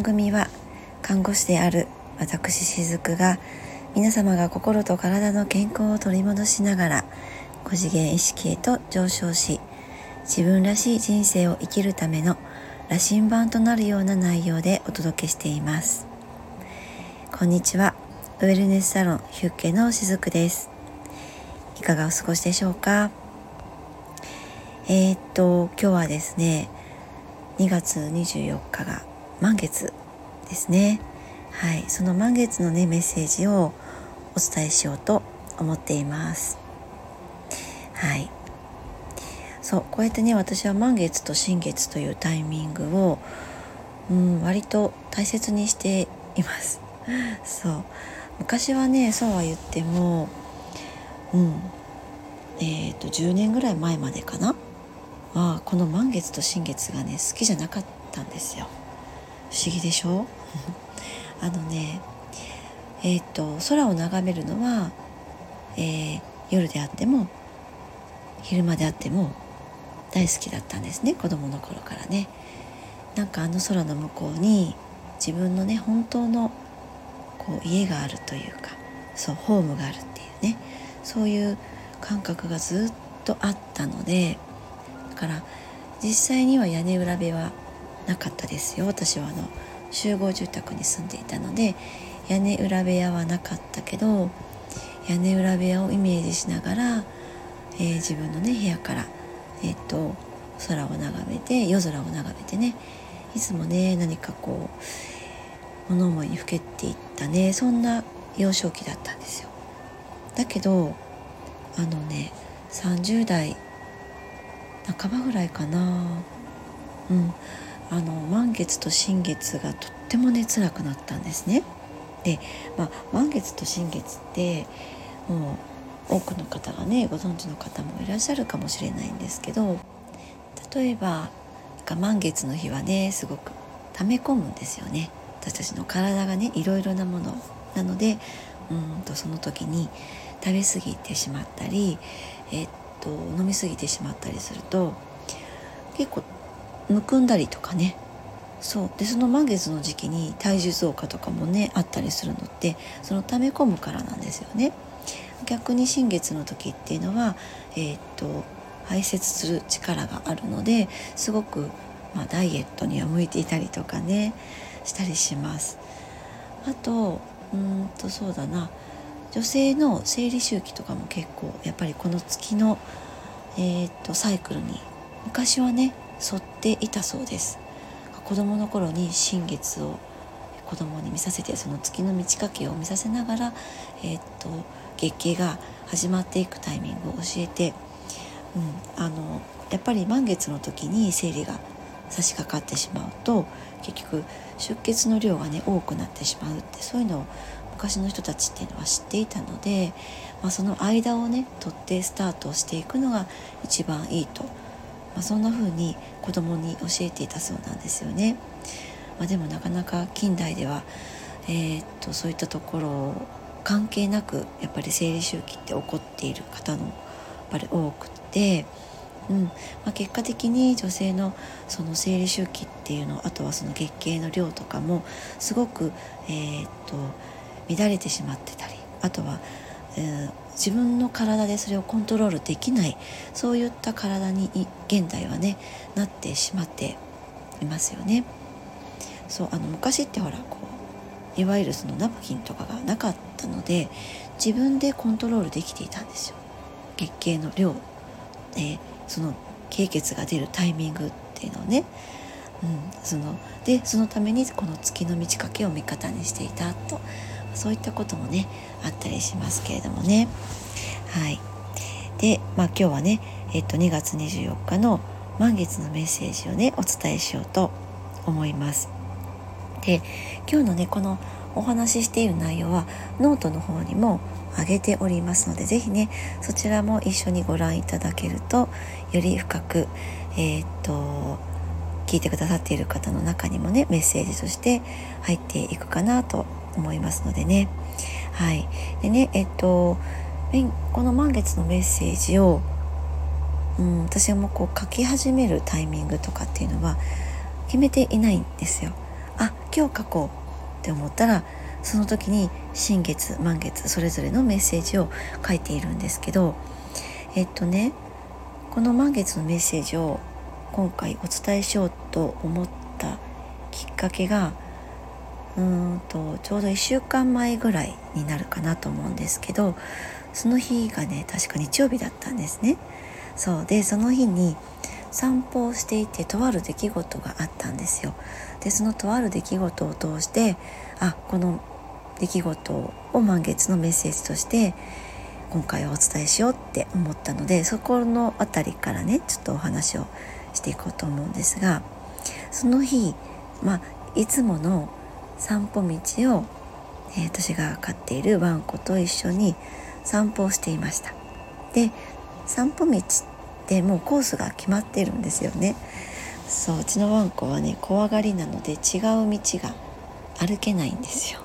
番組は看護師である私しずくが皆様が心と体の健康を取り戻しながら5次元意識へと上昇し自分らしい人生を生きるための羅針盤となるような内容でお届けしています。こんにちは。ウェルネスサロンヒュッケのしずくです。いかがお過ごしでしょうか？えー、っと今日はですね2月24日が満月ですね。はい。その満月のねメッセージをお伝えしようと思っています。はい。そうこうやってね私は満月と新月というタイミングを、うん、割と大切にしています。そう。昔はねそうは言ってもうん。えっ、ー、と10年ぐらい前までかな？はこの満月と新月がね好きじゃなかったんですよ。不思議でしょ？あのねえっ、と空を眺めるのは、えー、夜であっても昼間であっても大好きだったんですね子供の頃からね。なんかあの空の向こうに自分のね本当のこう家があるというかそうホームがあるっていうねそういう感覚がずっとあったのでだから実際には屋根裏部はなかったですよ。私はあの集合住宅に住んでいたので屋根裏部屋はなかったけど屋根裏部屋をイメージしながら、えー、自分のね部屋から、えー、と空を眺めて夜空を眺めてねいつもね何かこう物思いにふけっていったねそんな幼少期だったんですよ。だけどあのね30代半ばぐらいかな。うん。あの満月と新月がとってもね辛くなったんですね。で、まあ、満月と新月ってもう多くの方がねご存知の方もいらっしゃるかもしれないんですけど例えば満月の日はねすごく溜め込むんですよね私たちの体がねいろいろなものなのでうんとその時に食べ過ぎてしまったり、えっと飲み過ぎてしまったりすると結構むくんだりとかねそうでその満月の時期に体重増加とかもねあったりするのってその溜め込むからなんですよね。逆に新月の時っていうのは、えー、っと排泄する力があるのですごく、まあ、ダイエットには向いていたりとかねしたりします。あとうんとそうだな女性の生理周期とかも結構やっぱりこの月の、えー、っとサイクルに昔はね沿っていたそうです。子供の頃に新月を子供に見させてその月の満ち欠けを見させながら、えー、っと月経が始まっていくタイミングを教えて、うん、あのやっぱり満月の時に生理が差し掛かってしまうと結局出血の量がね多くなってしまうってそういうのを昔の人たちっていうのは知っていたので、まあ、その間をね取ってスタートしていくのが一番いいとまあ、そんな風に子供に教えていたそうなんですよね。まあ、でもなかなか近代では、えー、っとそういったところ関係なくやっぱり生理周期って起こっている方のやっぱり多くて、うんまあ、結果的に女性のその生理周期っていうのあとはその月経の量とかもすごく、えー、っと乱れてしまってたりあとは、えー、自分の体でそれをコントロールできないそういった体に現代はねなってしまっていますよね。そうあの昔ってほらこういわゆるそのナプキンとかがなかったので自分でコントロールできていたんですよ。月経の量、えー、その経血が出るタイミングっていうのをね、うん、そのでそのためにこの月の満ち欠けを味方にしていたとそういったこともねあったりしますけれどもね。はい。で、まあ、今日はね、えっと、2月24日の満月のメッセージをねお伝えしようと思います。で今日のねこのお話ししている内容はノートの方にも上げておりますので是非ねそちらも一緒にご覧いただけるとより深くえー、っと聞いてくださっている方の中にもねメッセージとして入っていくかなと思いますのでねはいでねえっとこの満月のメッセージを、うん、私もこう書き始めるタイミングとかっていうのは決めていないんですよ。あ今日書こうって思ったらその時に新月満月それぞれのメッセージを書いているんですけどえっとねこの満月のメッセージを今回お伝えしようと思ったきっかけがうんとちょうど1週間前ぐらいになるかなと思うんですけどその日がね確か日曜日だったんですね。そうでその日に散歩をしていてとある出来事があったんですよ。でそのとある出来事を通してあこの出来事を満月のメッセージとして今回はお伝えしようって思ったのでそこの辺りからねちょっとお話をしていこうと思うんですがその日まあいつもの散歩道を、えー、私が飼っているワンコと一緒に散歩をしていました。で散歩道ってもうコースが決まってるんですよね。そううちのワンコはね怖がりなので違う道が歩けないんですよ、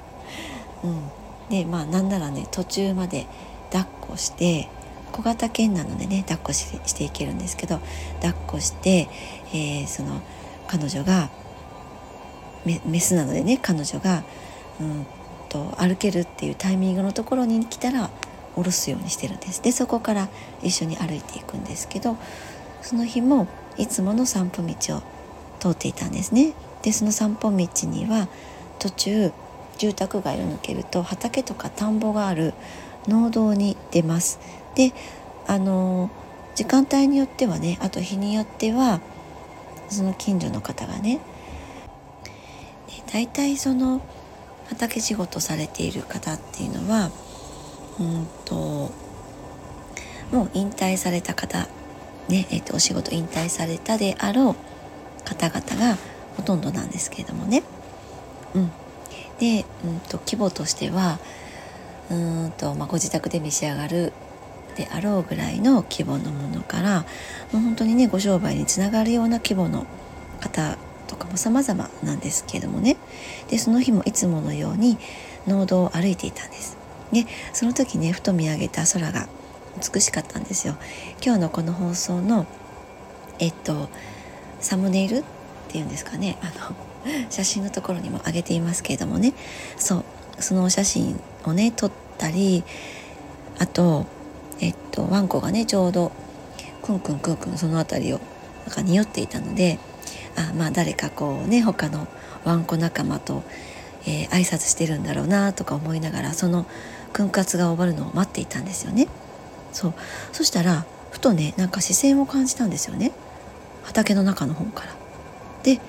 うん、でまあなんならね途中まで抱っこして小型犬なのでね抱っこしていけるんですけど抱っこして、えー、その彼女がメスなのでね彼女がうんと歩けるっていうタイミングのところに来たら下ろすようにしてるんです。でそこから一緒に歩いていくんですけどその日もいつもの散歩道を通っていたんですね。でその散歩道には途中住宅街を抜けると畑とか田んぼがある農道に出ます。であの時間帯によってはねあと日によってはその近所の方がね大体その畑仕事されている方っていうのはうんともう引退された方ねえー、とお仕事引退されたであろう方々がほとんどなんですけれどもね。うん、で、うんと、規模としてはうんと、まあ、ご自宅で召し上がるであろうぐらいの規模のものからもう本当にねご商売につながるような規模の方とかも様々なんですけれどもねでその日もいつものように農道を歩いていたんです。でその時ねふと見上げた空が美しかったんですよ。今日のこの放送のえっとサムネイルっていうんですかねあの写真のところにも上げていますけれどもねそうそのお写真をね撮ったりあとえっとワンコがねちょうどクンクンクンクンその辺りをなんか匂っていたのであまあ誰かこうね他のワンコ仲間と、えー、挨拶してるんだろうなとか思いながらその訓活が終わるのを待っていたんですよね。そうそしたらふとねなんか視線を感じたんですよね畑の中の方から。で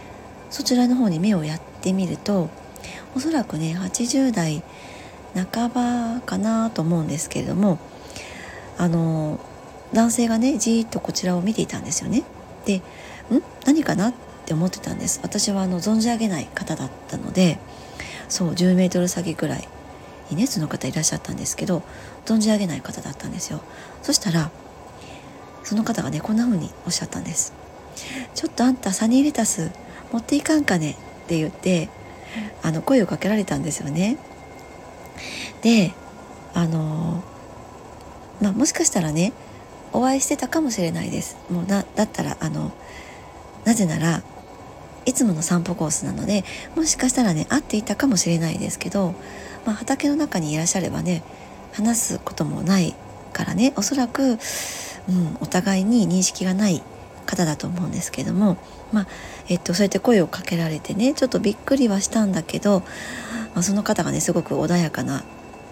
そちらの方に目をやってみるとおそらくね80代半ばかなと思うんですけれどもあの男性がねじーっとこちらを見ていたんですよね。でん？何かな？って思ってたんです。私はあの存じ上げない方だったのでそう10メートル先ぐらいにねその方いらっしゃったんですけど存じ上げない方だったんですよ。そしたらその方がねこんな風におっしゃったんです。ちょっとあんたサニーレタス持っていかんかね？って言ってあの声をかけられたんですよね。であのまあもしかしたらねお会いしてたかもしれないです。もうなだったらあのなぜならいつもの散歩コースなのでもしかしたらね会っていたかもしれないですけど、まあ、畑の中にいらっしゃればね話すこともないからねおそらく、うん、お互いに認識がない方だと思うんですけども、まあえっと、そうやって声をかけられてねちょっとびっくりはしたんだけど、まあ、その方がねすごく穏やかな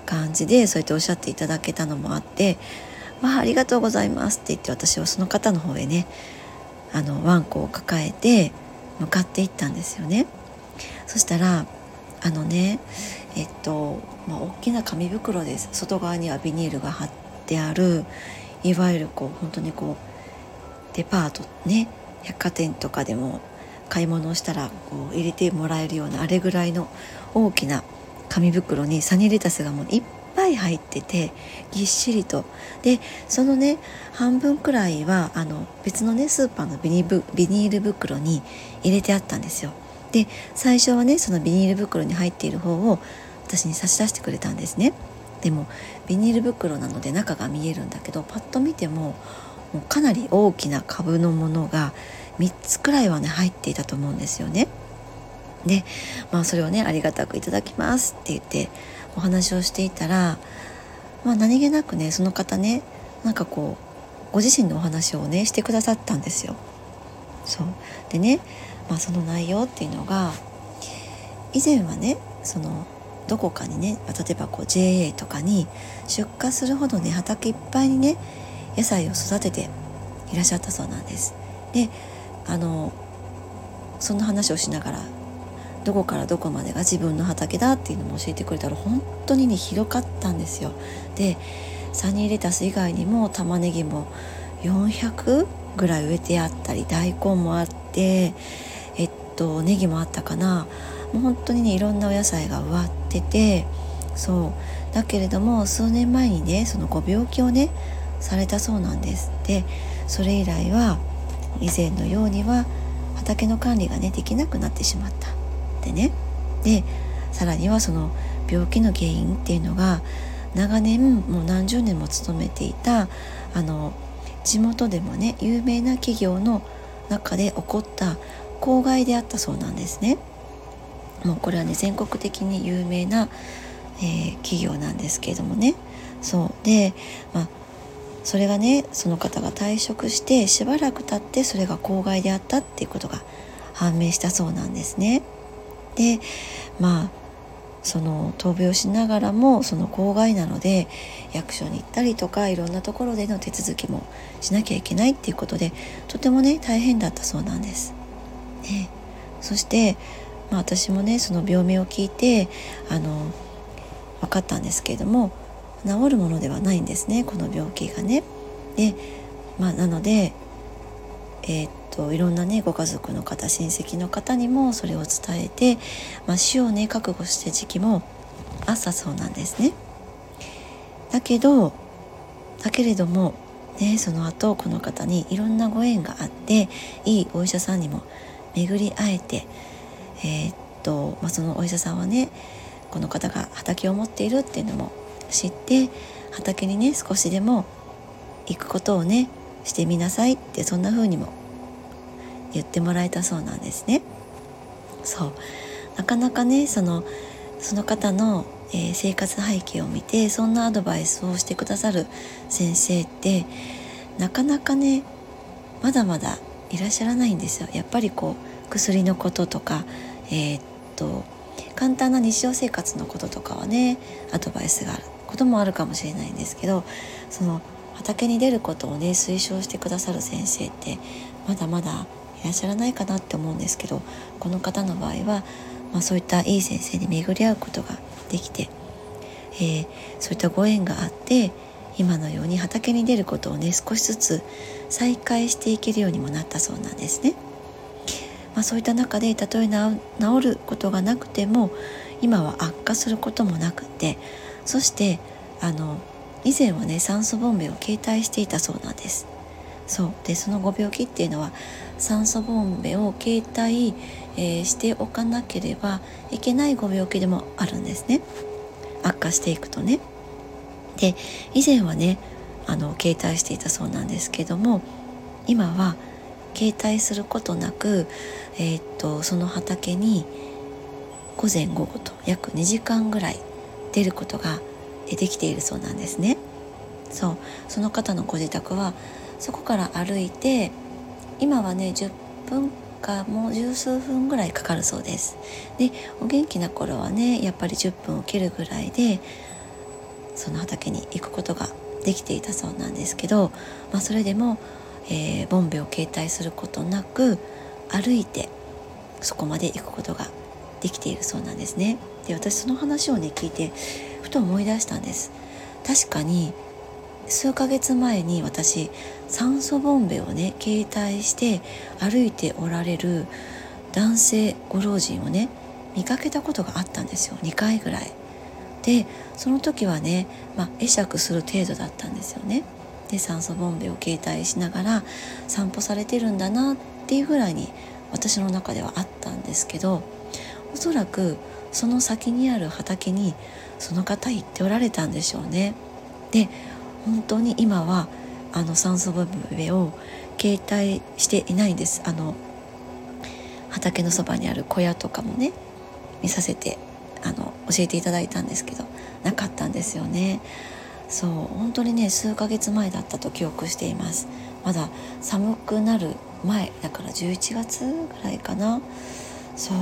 感じでそうやっておっしゃっていただけたのもあって「まあ、ありがとうございます」って言って私はその方の方へねあのワンコを抱えて向かっていったんですよね。そしたらあのねえっと、まあ、大きな紙袋です外側にはビニールが貼ってあるいわゆるこう本当にこうデパートね百貨店とかでも買い物をしたらこう入れてもらえるようなあれぐらいの大きな紙袋にサニーレタスがもういっい入っててぎっしりと。でそのね半分くらいはあの別のねスーパーのビニール袋に入れてあったんですよ。で最初はねそのビニール袋に入っている方を私に差し出してくれたんですね。でもビニール袋なので中が見えるんだけどパッと見てももうかなり大きな株のものが3つくらいはね入っていたと思うんですよね。で、まあ、それをねありがたくいただきますって言ってお話をしていたら、まあ、何気なくねその方ねなんかこうご自身のお話をねしてくださったんですよ。そうでね、まあ、その内容っていうのが以前はねそのどこかにね例えばこう JA とかに出荷するほどね畑いっぱいにね野菜を育てていらっしゃったそうなんです。であのそんな話をしながらどこからどこまでが自分の畑だっていうのも教えてくれたら本当にね広かったんですよ。でサニーレタス以外にも玉ねぎも400ぐらい植えてあったり大根もあってえっとネギもあったかな。もう本当にねいろんなお野菜が植わっててそう。だけれども数年前にねそのご病気をねされたそうなんです。でそれ以来は以前のようには畑の管理がねできなくなってしまった。でねでさらにはその病気の原因っていうのが長年もう何十年も勤めていたあの地元でもね有名な企業の中で起こった公害であったそうなんですね。もうこれはね全国的に有名な、えー、企業なんですけれどもねそうで、まあ、それがねその方が退職してしばらく経ってそれが公害であったっていうことが判明したそうなんですね。でまあその闘病しながらもその公害なので役所に行ったりとかいろんなところでの手続きもしなきゃいけないっていうことでとてもね大変だったそうなんです。ね、そして、まあ、私もねその病名を聞いてあの分かったんですけれども治るものではないんですねこの病気がね。でまあ、なので、えー、っといろんなねご家族の方親戚の方にもそれを伝えて、まあ、死をね覚悟した時期もあったそうなんですね。だけどだけれどもねその後この方にいろんなご縁があっていいお医者さんにも巡り会えてえー、っと、まあ、そのお医者さんはねこの方が畑を持っているっていうのも知って畑にね少しでも行くことをねしてみなさいってそんな風にも言ってもらえたそうなんですね。そうなかなかねそのその方の、えー、生活背景を見てそんなアドバイスをしてくださる先生ってなかなかねまだまだいらっしゃらないんですよ。やっぱりこう薬のこととか、えー、っと簡単な日常生活のこととかはねアドバイスがあることもあるかもしれないんですけどその畑に出ることをね推奨してくださる先生ってまだまだいらっしゃらないかなって思うんですけどこの方の場合は、まあ、そういったいい先生に巡り合うことができて、えー、そういったご縁があって今のように畑に出ることをね少しずつ再開していけるようにもなったそうなんですね。まあ、そういった中でたとえ治ることがなくても今は悪化することもなくてそしてあの以前はね酸素ボンベを携帯していたそうなんです。そう。でそのご病気っていうのは酸素ボンベを携帯、えー、しておかなければいけないご病気でもあるんですね。悪化していくとね。で以前はねあの携帯していたそうなんですけども今は携帯することなく、えー、っとその畑に午前午後と約2時間ぐらい出ることができているそうなんですね。そう。その方のご自宅はそこから歩いて今はね10分かもう十数分ぐらいかかるそうです。でお元気な頃はねやっぱり10分を切るぐらいでその畑に行くことができていたそうなんですけど、まあ、それでも、えー、ボンベを携帯することなく歩いてそこまで行くことができているそうなんですね。で私その話をね聞いてふと思い出したんです。確かに数ヶ月前に私酸素ボンベをね携帯して歩いておられる男性ご老人をね見かけたことがあったんですよ。2回ぐらい。でその時はね、まあ、会釈する程度だったんですよね。で酸素ボンベを携帯しながら散歩されてるんだなっていうぐらいに私の中ではあったんですけどおそらくその先にある畑にその方行っておられたんでしょうね。で本当に今はあの酸素ボンベを携帯していないんです。あの畑のそばにある小屋とかもね見させてあの教えていただいたんですけどなかったんですよね。そう本当にね数ヶ月前だったと記憶しています。まだ寒くなる前だから11月ぐらいかな。そう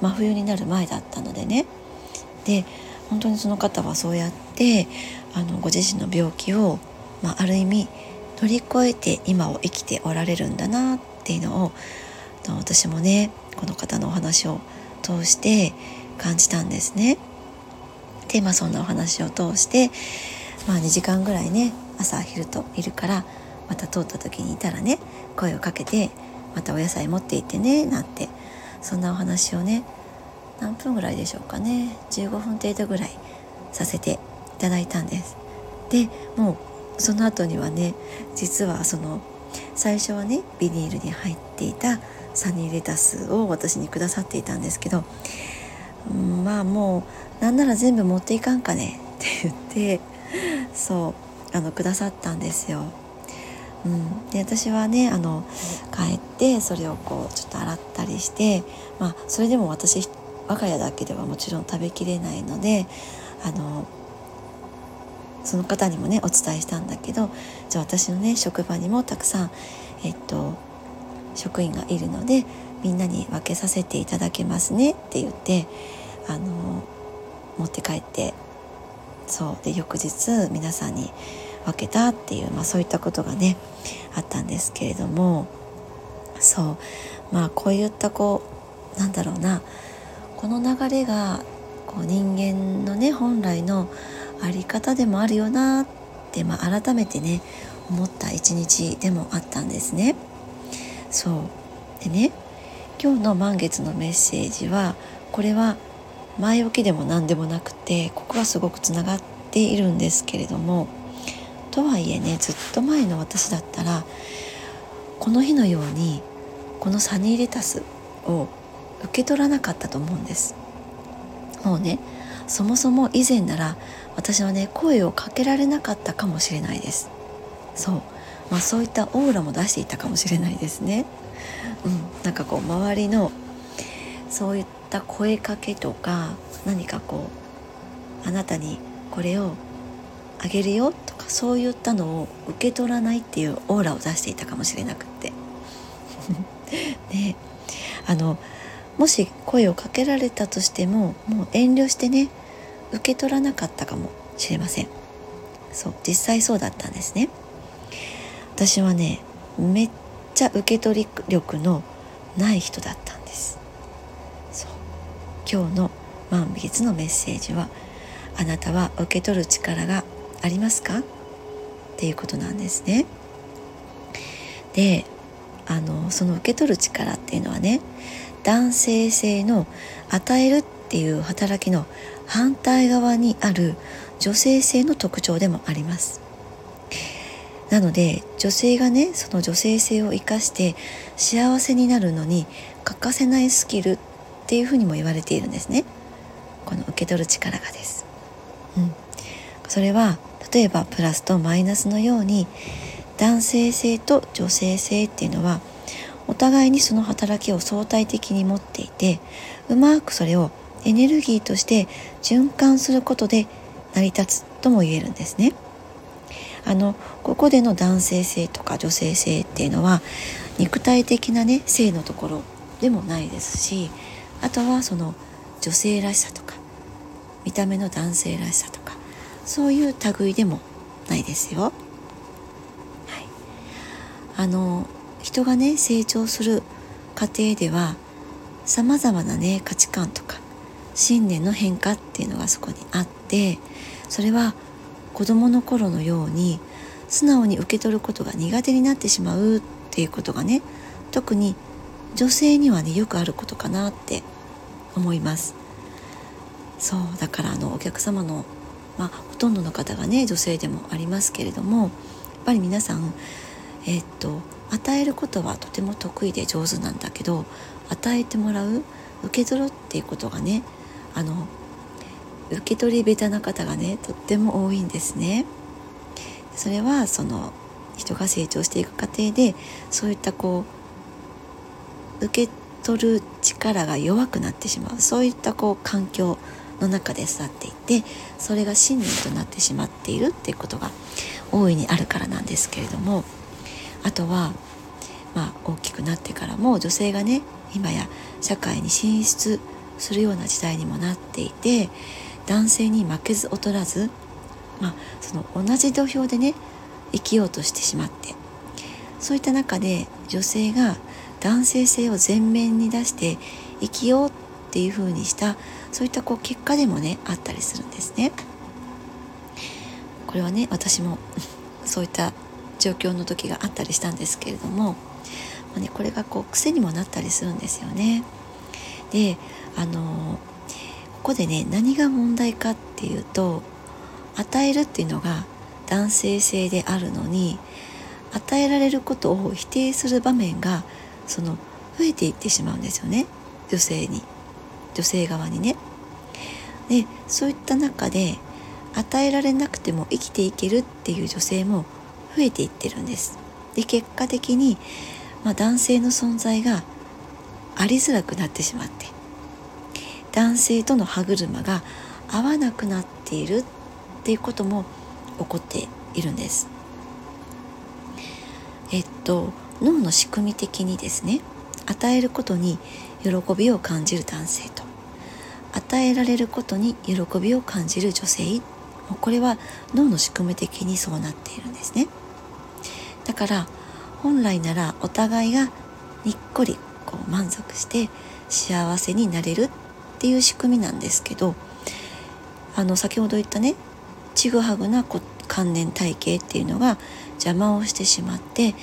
真冬になる前だったのでね。で本当にその方はそうやってあのご自身の病気を、まあ、ある意味乗り越えて今を生きておられるんだなっていうのを私もねこの方のお話を通して感じたんですね。でまあそんなお話を通して、まあ、2時間ぐらいね朝昼といるからまた通った時にいたらね声をかけてまたお野菜持って行ってねなんてそんなお話をね何分ぐらいでしょうかね15分程度ぐらいさせていただいたんですでもうその後にはね実はその最初はねビニールに入っていたサニーレタスを私にくださっていたんですけど、うん、まあもうなんなら全部持っていかんかねって言ってそうあのくださったんですよ。うん、で私はねあの帰ってそれをこうちょっと洗ったりしてまあそれでも私我が家だけではもちろん食べきれないのであのその方にもねお伝えしたんだけどじゃあ私のね職場にもたくさん、えっと、職員がいるのでみんなに分けさせていただけますねって言ってあの持って帰ってそうで翌日皆さんに分けたっていう、まあ、そういったことがねあったんですけれどもそうまあこういったこうなんだろうなこの流れがこう人間のね本来の在り方でもあるよなって、まあ、改めてね思った一日でもあったんですね。そうでね今日の満月のメッセージはこれは前置きでも何でもなくてここはすごくつながっているんですけれどもとはいえねずっと前の私だったらこの日のようにこのサニーレタスを受け取らなかったと思うんです。もうねそもそも以前なら私はね声をかけられなかったかもしれないです。そう、まあ、そういったオーラも出していたかもしれないですね。うん。なんかこう周りのそういった声かけとか何かこうあなたにこれをあげるよとかそういったのを受け取らないっていうオーラを出していたかもしれなくって。ね。あのもし声をかけられたとしてももう遠慮してね受け取らなかったかもしれません。そう実際そうだったんですね。私はねめっちゃ受け取り力のない人だったんです。そう。今日の満月のメッセージはあなたは受け取る力がありますか？っていうことなんですね。であのその受け取る力っていうのはね男性性の与えるっていう働きの反対側にある女性性の特徴でもあります。なので女性がねその女性性を生かして幸せになるのに欠かせないスキルっていうふうにも言われているんですね。この受け取る力がです、うん、それは例えばプラスとマイナスのように男性性と女性性っていうのはお互いにその働きを相対的に持っていてうまくそれをエネルギーとして循環することで成り立つとも言えるんですね。あのここでの男性性とか女性性っていうのは肉体的なね性のところでもないですしあとはその女性らしさとか見た目の男性らしさとかそういう類でもないですよ。はい、あの人がね成長する過程ではさまざまなね価値観とか信念の変化っていうのがそこにあってそれは子どもの頃のように素直に受け取ることが苦手になってしまうっていうことがね特に女性にはねよくあることかなって思います。そうだからあのお客様のまあほとんどの方がね女性でもありますけれどもやっぱり皆さんえー、っと与えることはとても得意で上手なんだけど与えてもらう受け取るっていうことがねあの受け取り下手な方がねとっても多いんですね。それはその人が成長していく過程でそういったこう受け取る力が弱くなってしまうそういったこう環境の中で育っていてそれが信念となってしまっているっていうことが大いにあるからなんですけれどもあとは、まあ、大きくなってからも女性がね今や社会に進出するような時代にもなっていて男性に負けず劣らず、まあ、その同じ土俵でね生きようとしてしまってそういった中で女性が男性性を前面に出して生きようっていう風にしたそういったこう結果でもねあったりするんですね。これはね私も そういった状況の時があったりしたんですけれども、まあね、これがこう癖にもなったりするんですよね。であのここでね何が問題かっていうと与えるっていうのが男性性であるのに与えられることを否定する場面がその増えていってしまうんですよね女性に女性側にね。でそういった中で与えられなくても生きていけるっていう女性も増えていってるんです。で結果的に、まあ、男性の存在がありづらくなってしまって男性との歯車が合わなくなっているっていうことも起こっているんです。えっと脳の仕組み的にですね与えることに喜びを感じる男性と与えられることに喜びを感じる女性これは脳の仕組み的にそうなっているんですねだから本来ならお互いがにっこりこう満足して幸せになれるっていう仕組みなんですけどあの先ほど言ったねちぐはぐな観念体系っていうのが邪魔をしてしまって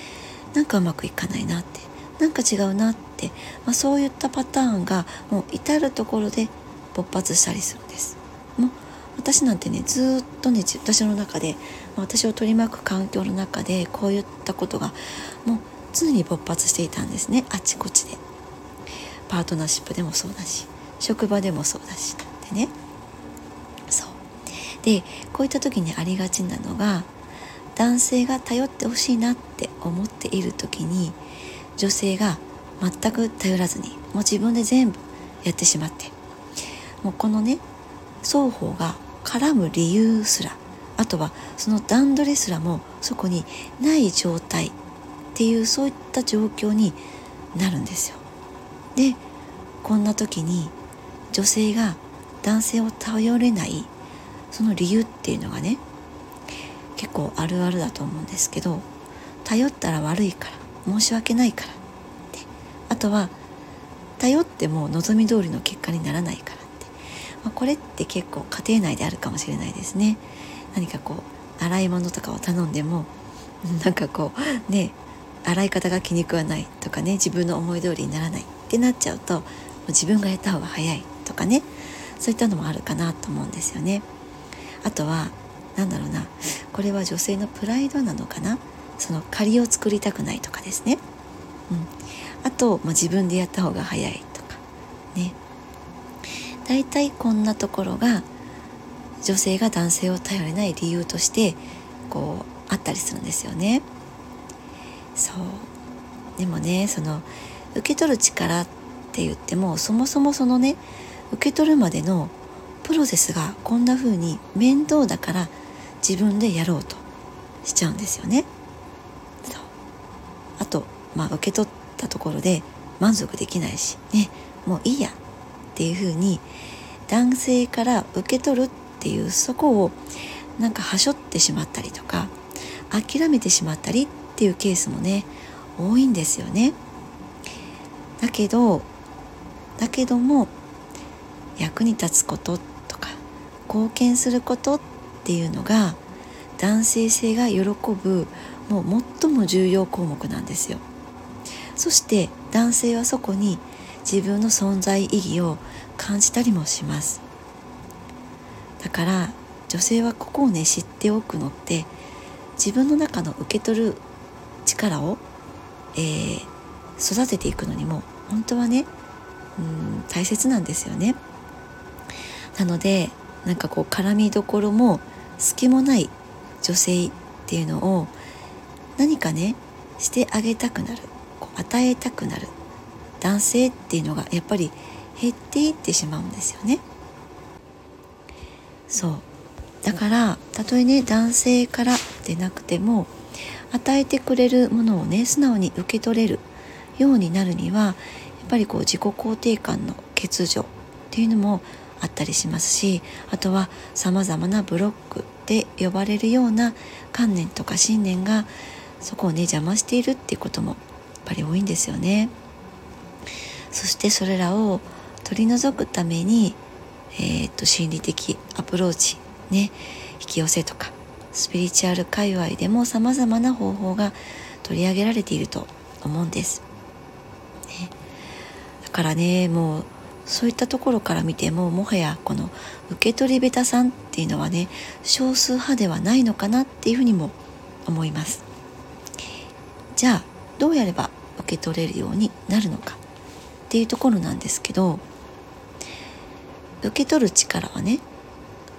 なんかうまくいかないなってなんか違うなって、まあ、そういったパターンがもう至る所で勃発したりするんです。もう私なんてねずっとね私の中で私を取り巻く環境の中でこういったことがもう常に勃発していたんですね。あちこちで。パートナーシップでもそうだし職場でもそうだしでね。そう。でこういった時にありがちなのが男性が頼ってほしいなって思っている時に女性が全く頼らずにもう自分で全部やってしまって。もうこのね双方が絡む理由すらあとはその段取りすらもそこにない状態っていうそういった状況になるんですよ。でこんな時に女性が男性を頼れないその理由っていうのがね結構あるあるだと思うんですけど頼ったら悪いから申し訳ないからってあとは頼っても望み通りの結果にならないからって、まあ、これって結構家庭内であるかもしれないですね何かこう洗い物とかを頼んでもなんかこうね洗い方が気に食わないとかね自分の思い通りにならないってなっちゃうと自分がやった方が早いとかねそういったのもあるかなと思うんですよね。あとは何だろうなこれは女性のプライドなのかなその借りを作りたくないとかですね、うん、あと、まあ、自分でやった方が早いとかね。大体こんなところが女性が男性を頼れない理由としてこうあったりするんですよね。そうでもねその受け取る力って言ってもそもそもそのね受け取るまでのプロセスがこんな風に面倒だから自分でやろうとしちゃうんですよね。そうあと、まあ、受け取ったところで満足できないしねもういいやっていう風に男性から受け取るっていうそこをなんかはしょってしまったりとか諦めてしまったりっていうケースもね多いんですよね。だけどだけども役に立つこととか貢献することっっていうのが男性性が喜ぶもう最も重要項目なんですよそして男性はそこに自分の存在意義を感じたりもしますだから女性はここをね知っておくのって自分の中の受け取る力を、えー、育てていくのにも本当はねうん大切なんですよねなのでなんかこう絡みどころも隙もない女性っていうのを何かねしてあげたくなるこう与えたくなる男性っていうのがやっぱり減っていってしまうんですよね。そうだからたとえね男性からでなくても与えてくれるものをね素直に受け取れるようになるにはやっぱりこう自己肯定感の欠如っていうのもあったりしますしあとはさまざまなブロックで呼ばれるような観念とか信念がそこをね邪魔しているっていうこともやっぱり多いんですよね。そしてそれらを取り除くために、えー、っと心理的アプローチね引き寄せとかスピリチュアル界隈でもさまざまな方法が取り上げられていると思うんです。ね、だからねもうそういったところから見てももはやこの受け取り下手さんっていうのはね少数派ではないのかなっていうふうにも思いますじゃあどうやれば受け取れるようになるのかっていうところなんですけど受け取る力はね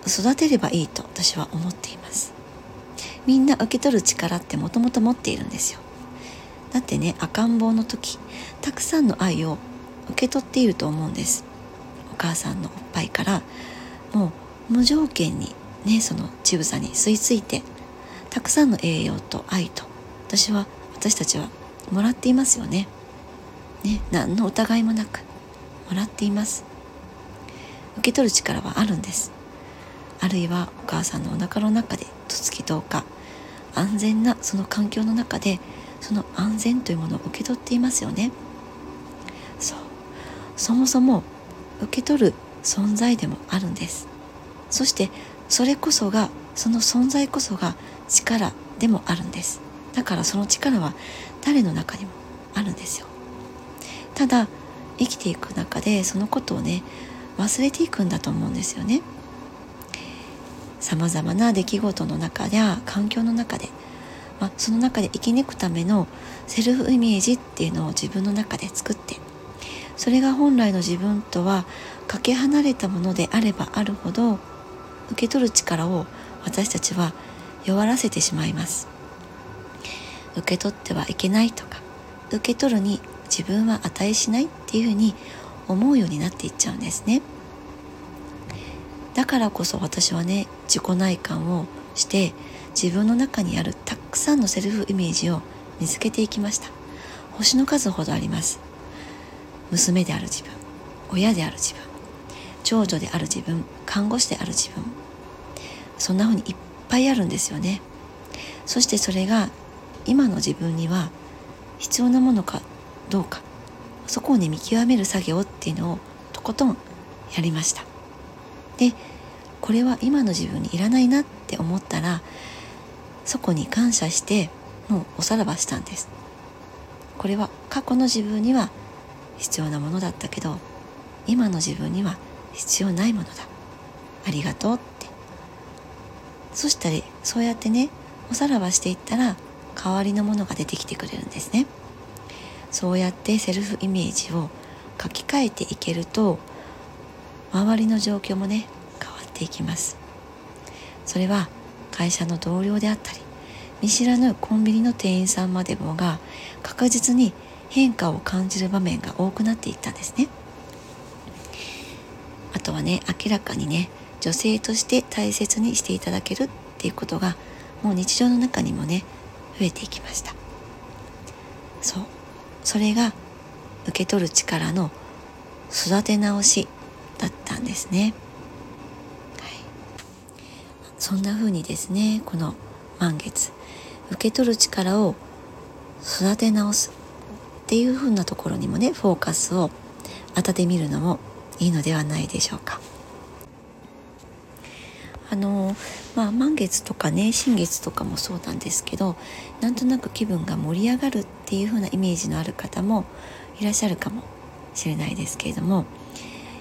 育てればいいと私は思っています。みんな受け取る力ってもともと持っているんですよ。だってね赤ん坊の時たくさんの愛を受け取っていると思うんです。お母さんのおっぱいからもう無条件にねその乳房に吸い付いてたくさんの栄養と愛と私は私たちはもらっていますよね。ね何の疑いもなくもらっています。受け取る力はあるんです。あるいはお母さんのお腹の中で十月10日安全なその環境の中でその安全というものを受け取っていますよね。そう。そもそも受け取る存在でもあるんです。そしてそれこそがその存在こそが力でもあるんです。だからその力は誰の中にもあるんですよ。ただ生きていく中でそのことをね忘れていくんだと思うんですよね。さまざまな出来事の中や環境の中で、まあ、その中で生き抜くためのセルフイメージっていうのを自分の中で作ってそれが本来の自分とはかけ離れたものであればあるほど受け取る力を私たちは弱らせてしまいます。受け取ってはいけないとか受け取るに自分は値しないっていうふうに思うようになっていっちゃうんですね。だからこそ私はね自己内観をして自分の中にあるたくさんのセルフイメージを見つけていきました。星の数ほどあります。娘である自分親である自分長女である自分看護師である自分そんな風にいっぱいあるんですよね。そしてそれが今の自分には必要なものかどうか。そこをね見極める作業っていうのをとことんやりました。でこれは今の自分にいらないなって思ったらそこに感謝してもうおさらばしたんです。これは過去の自分には必要なものだったけど今の自分には必要ないものだ。ありがとうって。そしたらそうやってねおさらばしていったら代わりのものが出てきてくれるんですね。そうやってセルフイメージを書き換えていけると周りの状況もね変わっていきます。それは会社の同僚であったり見知らぬコンビニの店員さんまでもが確実に変化を感じる場面が多くなっていったんですね。あとはね明らかにね女性として大切にしていただけるっていうことがもう日常の中にもね増えていきました。そう。それが受け取る力の育て直しだったんですね、はい、そんな風にですねこの満月受け取る力を育て直すっていう風なところにもねフォーカスを当ててみるのもいいのではないでしょうか。あのまあ満月とかね新月とかもそうなんですけどなんとなく気分が盛り上がるっていう風なイメージのある方もいらっしゃるかもしれないですけれども、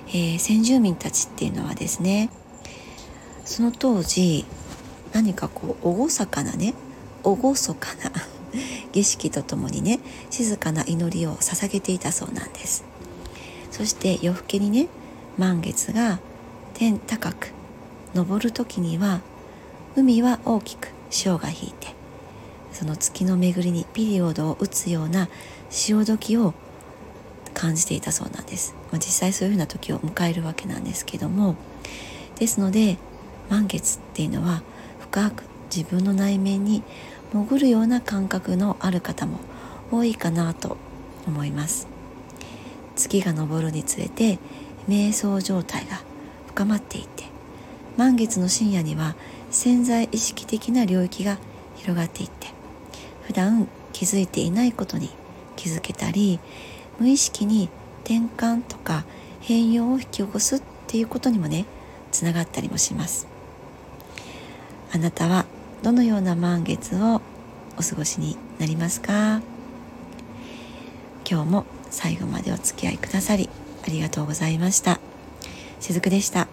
えー、先住民たちっていうのはですねその当時何かこう厳かなね厳かな 儀式とともにね静かな祈りを捧げていたそうなんです。そして夜更けにね満月が天高く昇る時には海は大きく潮が引いてその月の巡りにピリオドを打つような潮時を感じていたそうなんです、まあ、実際そういうふうな時を迎えるわけなんですけどもですので満月っていうのは深く自分の内面に潜るような感覚のある方も多いかなと思います。月が昇るにつれて瞑想状態が深まっていって満月の深夜には潜在意識的な領域が広がっていって普段気づいていないことに気づけたり無意識に転換とか変容を引き起こすっていうことにもねつながったりもします。あなたはどのような満月をお過ごしになりますか？今日も最後までお付き合いくださりありがとうございました。しずくでした。